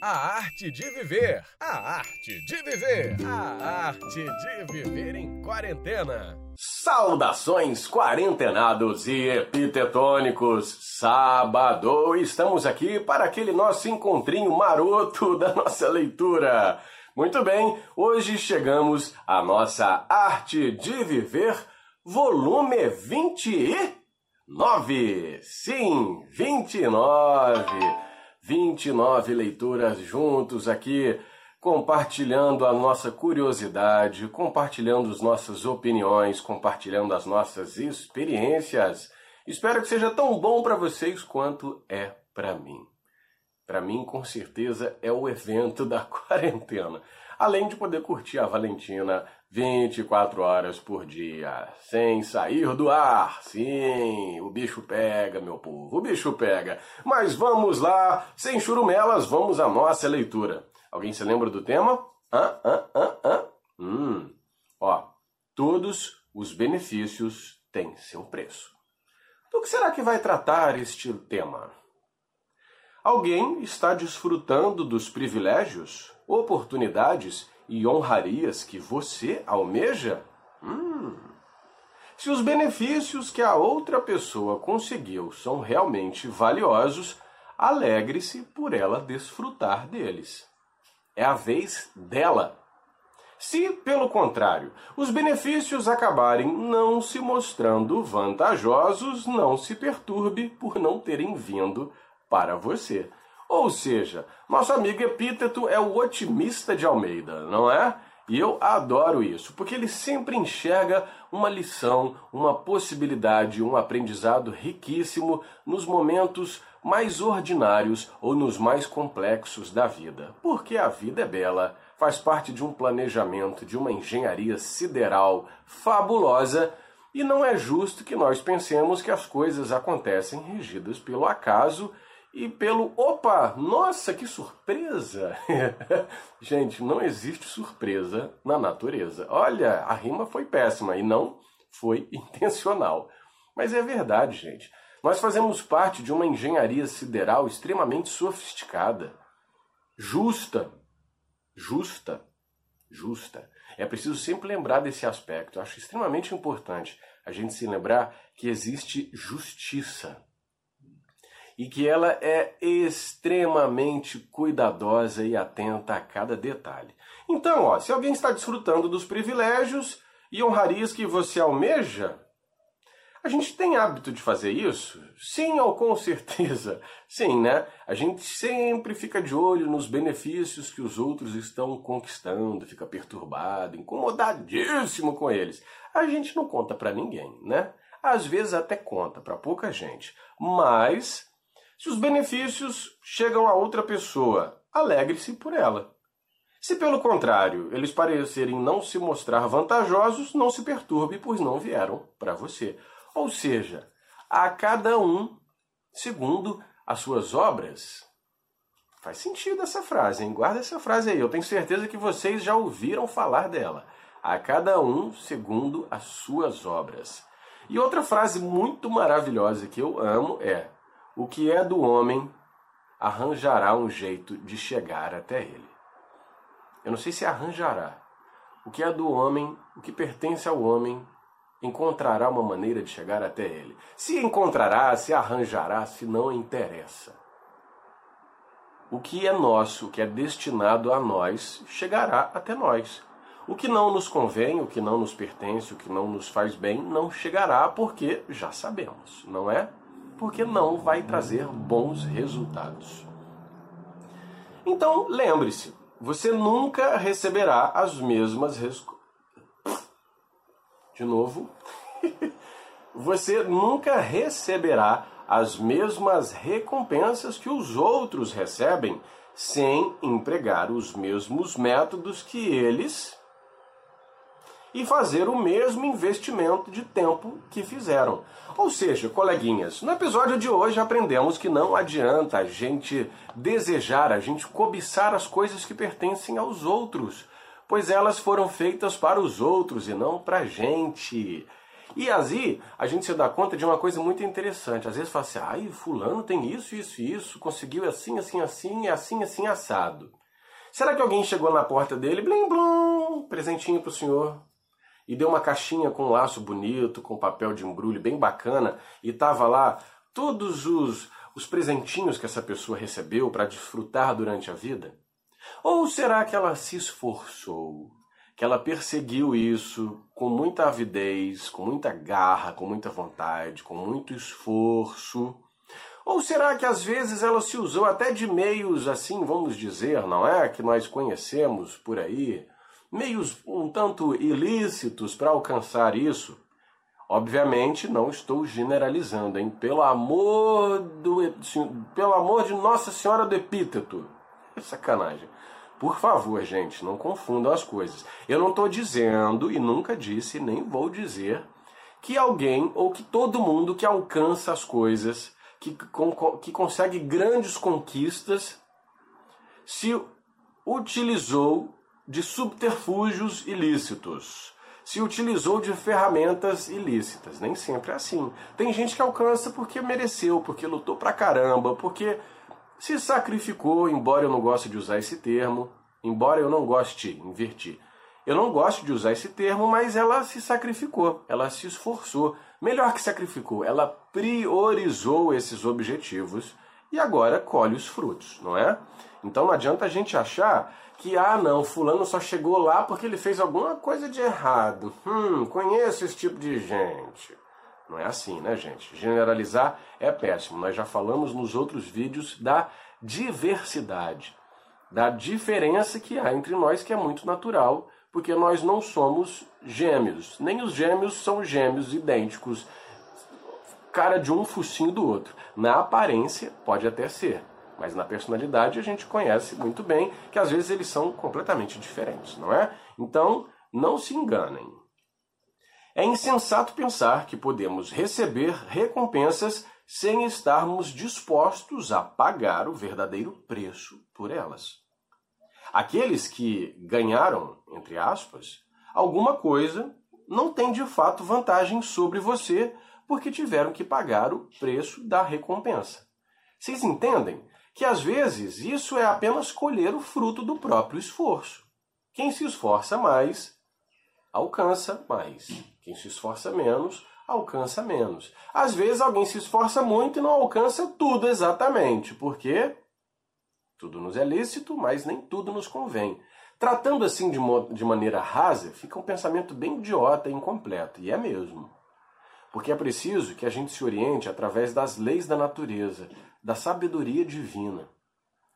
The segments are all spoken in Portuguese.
A arte de viver. A arte de viver. A arte de viver em quarentena. Saudações quarentenados e epitetônicos. Sábado, estamos aqui para aquele nosso encontrinho maroto da nossa leitura. Muito bem, hoje chegamos à nossa Arte de Viver, volume 29. Sim, 29. 29 leituras juntos aqui, compartilhando a nossa curiosidade, compartilhando as nossas opiniões, compartilhando as nossas experiências. Espero que seja tão bom para vocês quanto é para mim. Para mim, com certeza, é o evento da quarentena. Além de poder curtir a Valentina 24 horas por dia, sem sair do ar. Sim, o bicho pega, meu povo, o bicho pega. Mas vamos lá, sem churumelas, vamos à nossa leitura. Alguém se lembra do tema? Hã, hã, hã, hã? Hum, ó, todos os benefícios têm seu preço. Do que será que vai tratar este tema? Alguém está desfrutando dos privilégios, oportunidades e honrarias que você almeja? Hum. Se os benefícios que a outra pessoa conseguiu são realmente valiosos, alegre-se por ela desfrutar deles. É a vez dela. Se, pelo contrário, os benefícios acabarem não se mostrando vantajosos, não se perturbe por não terem vindo para você. Ou seja, nosso amigo Epíteto é o otimista de Almeida, não é? E eu adoro isso, porque ele sempre enxerga uma lição, uma possibilidade, um aprendizado riquíssimo nos momentos mais ordinários ou nos mais complexos da vida. Porque a vida é bela, faz parte de um planejamento, de uma engenharia sideral fabulosa, e não é justo que nós pensemos que as coisas acontecem regidas pelo acaso e pelo opa, nossa, que surpresa! Gente, não existe surpresa na natureza. Olha, a rima foi péssima e não foi intencional. Mas é verdade, gente. Nós fazemos parte de uma engenharia sideral extremamente sofisticada, justa, justa, justa. É preciso sempre lembrar desse aspecto. Eu acho extremamente importante a gente se lembrar que existe justiça e que ela é extremamente cuidadosa e atenta a cada detalhe. Então, ó, se alguém está desfrutando dos privilégios e honrarias que você almeja, a gente tem hábito de fazer isso? Sim ou com certeza? Sim, né? A gente sempre fica de olho nos benefícios que os outros estão conquistando, fica perturbado, incomodadíssimo com eles. A gente não conta para ninguém, né? Às vezes até conta para pouca gente, mas se os benefícios chegam a outra pessoa, alegre-se por ela. Se pelo contrário eles parecerem não se mostrar vantajosos, não se perturbe, pois não vieram para você. Ou seja, a cada um segundo as suas obras. Faz sentido essa frase, hein? Guarda essa frase aí. Eu tenho certeza que vocês já ouviram falar dela. A cada um segundo as suas obras. E outra frase muito maravilhosa que eu amo é: o que é do homem arranjará um jeito de chegar até ele. Eu não sei se arranjará. O que é do homem, o que pertence ao homem, encontrará uma maneira de chegar até ele. Se encontrará, se arranjará, se não interessa. O que é nosso, o que é destinado a nós, chegará até nós. O que não nos convém, o que não nos pertence, o que não nos faz bem, não chegará porque já sabemos, não é? Porque não vai trazer bons resultados. Então, lembre-se, você nunca receberá as mesmas De novo. você nunca receberá as mesmas recompensas que os outros recebem sem empregar os mesmos métodos que eles e fazer o mesmo investimento de tempo que fizeram. Ou seja, coleguinhas, no episódio de hoje aprendemos que não adianta a gente desejar, a gente cobiçar as coisas que pertencem aos outros, pois elas foram feitas para os outros e não para a gente. E assim, a gente se dá conta de uma coisa muito interessante. Às vezes fala assim, ai, fulano tem isso, isso e isso, conseguiu assim, assim, assim, assim, assim, assado. Será que alguém chegou na porta dele, blim, blum, presentinho pro senhor, e deu uma caixinha com um laço bonito, com papel de embrulho bem bacana, e tava lá todos os, os presentinhos que essa pessoa recebeu para desfrutar durante a vida? Ou será que ela se esforçou, que ela perseguiu isso com muita avidez, com muita garra, com muita vontade, com muito esforço? Ou será que às vezes ela se usou até de meios assim, vamos dizer, não é? Que nós conhecemos por aí, meios um tanto ilícitos para alcançar isso? Obviamente não estou generalizando, hein? Pelo amor do pelo amor de Nossa Senhora do Epíteto. Sacanagem. Por favor, gente, não confundam as coisas. Eu não estou dizendo, e nunca disse, nem vou dizer, que alguém ou que todo mundo que alcança as coisas, que, que consegue grandes conquistas, se utilizou de subterfúgios ilícitos, se utilizou de ferramentas ilícitas. Nem sempre é assim. Tem gente que alcança porque mereceu, porque lutou pra caramba, porque se sacrificou, embora eu não goste de usar esse termo, embora eu não goste, invertir. Eu não gosto de usar esse termo, mas ela se sacrificou, ela se esforçou. Melhor que sacrificou, ela priorizou esses objetivos e agora colhe os frutos, não é? Então não adianta a gente achar que, ah, não, fulano só chegou lá porque ele fez alguma coisa de errado. Hum, conheço esse tipo de gente. Não é assim, né, gente? Generalizar é péssimo. Nós já falamos nos outros vídeos da diversidade, da diferença que há entre nós, que é muito natural, porque nós não somos gêmeos. Nem os gêmeos são gêmeos idênticos, cara de um focinho do outro. Na aparência, pode até ser, mas na personalidade a gente conhece muito bem que às vezes eles são completamente diferentes, não é? Então, não se enganem. É insensato pensar que podemos receber recompensas sem estarmos dispostos a pagar o verdadeiro preço por elas. Aqueles que ganharam, entre aspas, alguma coisa não têm de fato vantagem sobre você porque tiveram que pagar o preço da recompensa. Vocês entendem que às vezes isso é apenas colher o fruto do próprio esforço. Quem se esforça mais alcança mais. Quem se esforça menos, alcança menos. Às vezes alguém se esforça muito e não alcança tudo exatamente, porque tudo nos é lícito, mas nem tudo nos convém. Tratando assim de, de maneira rasa, fica um pensamento bem idiota e incompleto, e é mesmo. Porque é preciso que a gente se oriente através das leis da natureza, da sabedoria divina,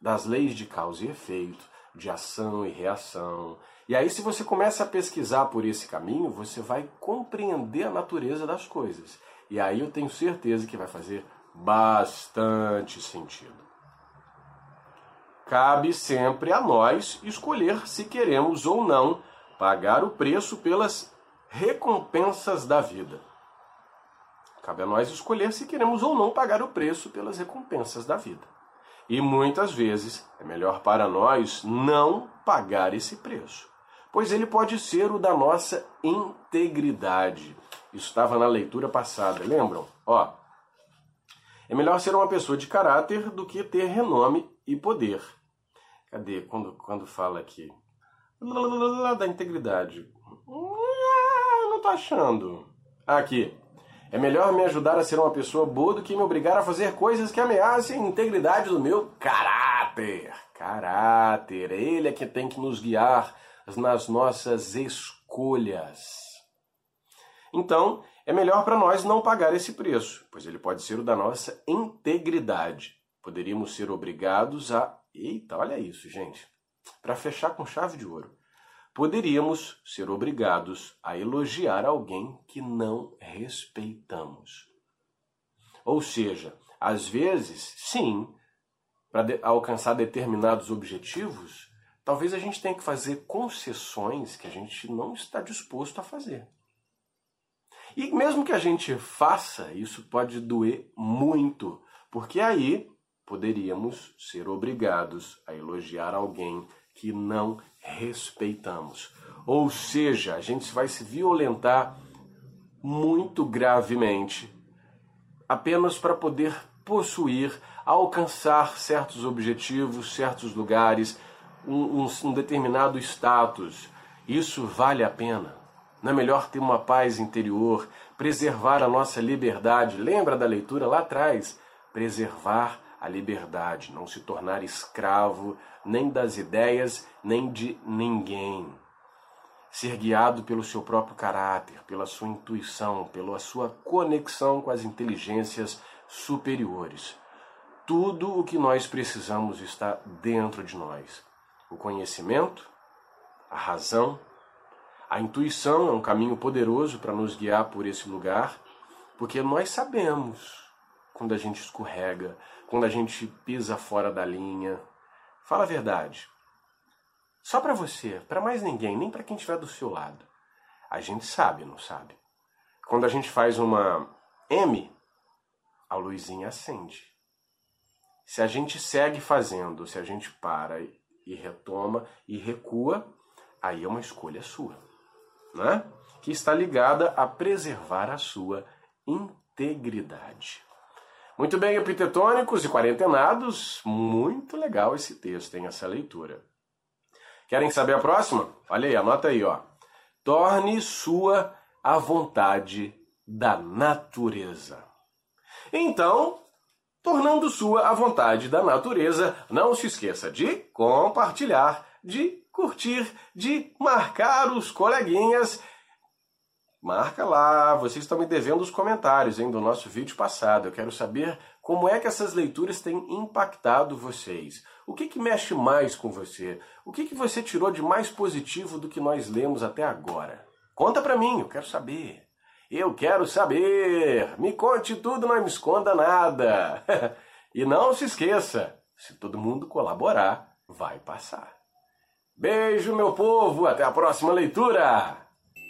das leis de causa e efeito, de ação e reação, e aí, se você começa a pesquisar por esse caminho, você vai compreender a natureza das coisas. E aí eu tenho certeza que vai fazer bastante sentido. Cabe sempre a nós escolher se queremos ou não pagar o preço pelas recompensas da vida. Cabe a nós escolher se queremos ou não pagar o preço pelas recompensas da vida. E muitas vezes é melhor para nós não pagar esse preço pois ele pode ser o da nossa integridade. Isso estava na leitura passada, lembram? Ó, é melhor ser uma pessoa de caráter do que ter renome e poder. Cadê? Quando, quando fala aqui. Da integridade. Ah, não tô achando. Aqui. É melhor me ajudar a ser uma pessoa boa do que me obrigar a fazer coisas que ameacem a integridade do meu caráter. Caráter. Ele é que tem que nos guiar nas nossas escolhas. Então, é melhor para nós não pagar esse preço, pois ele pode ser o da nossa integridade. Poderíamos ser obrigados a. Eita, olha isso, gente. Para fechar com chave de ouro. Poderíamos ser obrigados a elogiar alguém que não respeitamos. Ou seja, às vezes, sim, para de alcançar determinados objetivos, talvez a gente tenha que fazer concessões que a gente não está disposto a fazer. E mesmo que a gente faça, isso pode doer muito, porque aí poderíamos ser obrigados a elogiar alguém que não respeitamos. Ou seja, a gente vai se violentar muito gravemente apenas para poder possuir, alcançar certos objetivos, certos lugares, um, um, um determinado status. Isso vale a pena. Não é melhor ter uma paz interior, preservar a nossa liberdade? Lembra da leitura lá atrás? Preservar a liberdade, não se tornar escravo nem das ideias, nem de ninguém. Ser guiado pelo seu próprio caráter, pela sua intuição, pela sua conexão com as inteligências superiores. Tudo o que nós precisamos está dentro de nós: o conhecimento, a razão, a intuição é um caminho poderoso para nos guiar por esse lugar, porque nós sabemos quando a gente escorrega, quando a gente pisa fora da linha. Fala a verdade. Só para você, para mais ninguém, nem para quem estiver do seu lado. A gente sabe, não sabe? Quando a gente faz uma M, a luzinha acende. Se a gente segue fazendo, se a gente para e retoma e recua, aí é uma escolha sua né? que está ligada a preservar a sua integridade. Muito bem, epitetônicos e quarentenados, muito legal esse texto, tem essa leitura. Querem saber a próxima? Olha aí, anota aí, ó. Torne sua a vontade da natureza. Então, tornando sua a vontade da natureza, não se esqueça de compartilhar, de curtir, de marcar os coleguinhas. Marca lá, vocês estão me devendo os comentários hein, do nosso vídeo passado. Eu quero saber como é que essas leituras têm impactado vocês. O que, que mexe mais com você? O que, que você tirou de mais positivo do que nós lemos até agora? Conta pra mim, eu quero saber. Eu quero saber! Me conte tudo, não me esconda nada! e não se esqueça, se todo mundo colaborar, vai passar. Beijo, meu povo. Até a próxima leitura.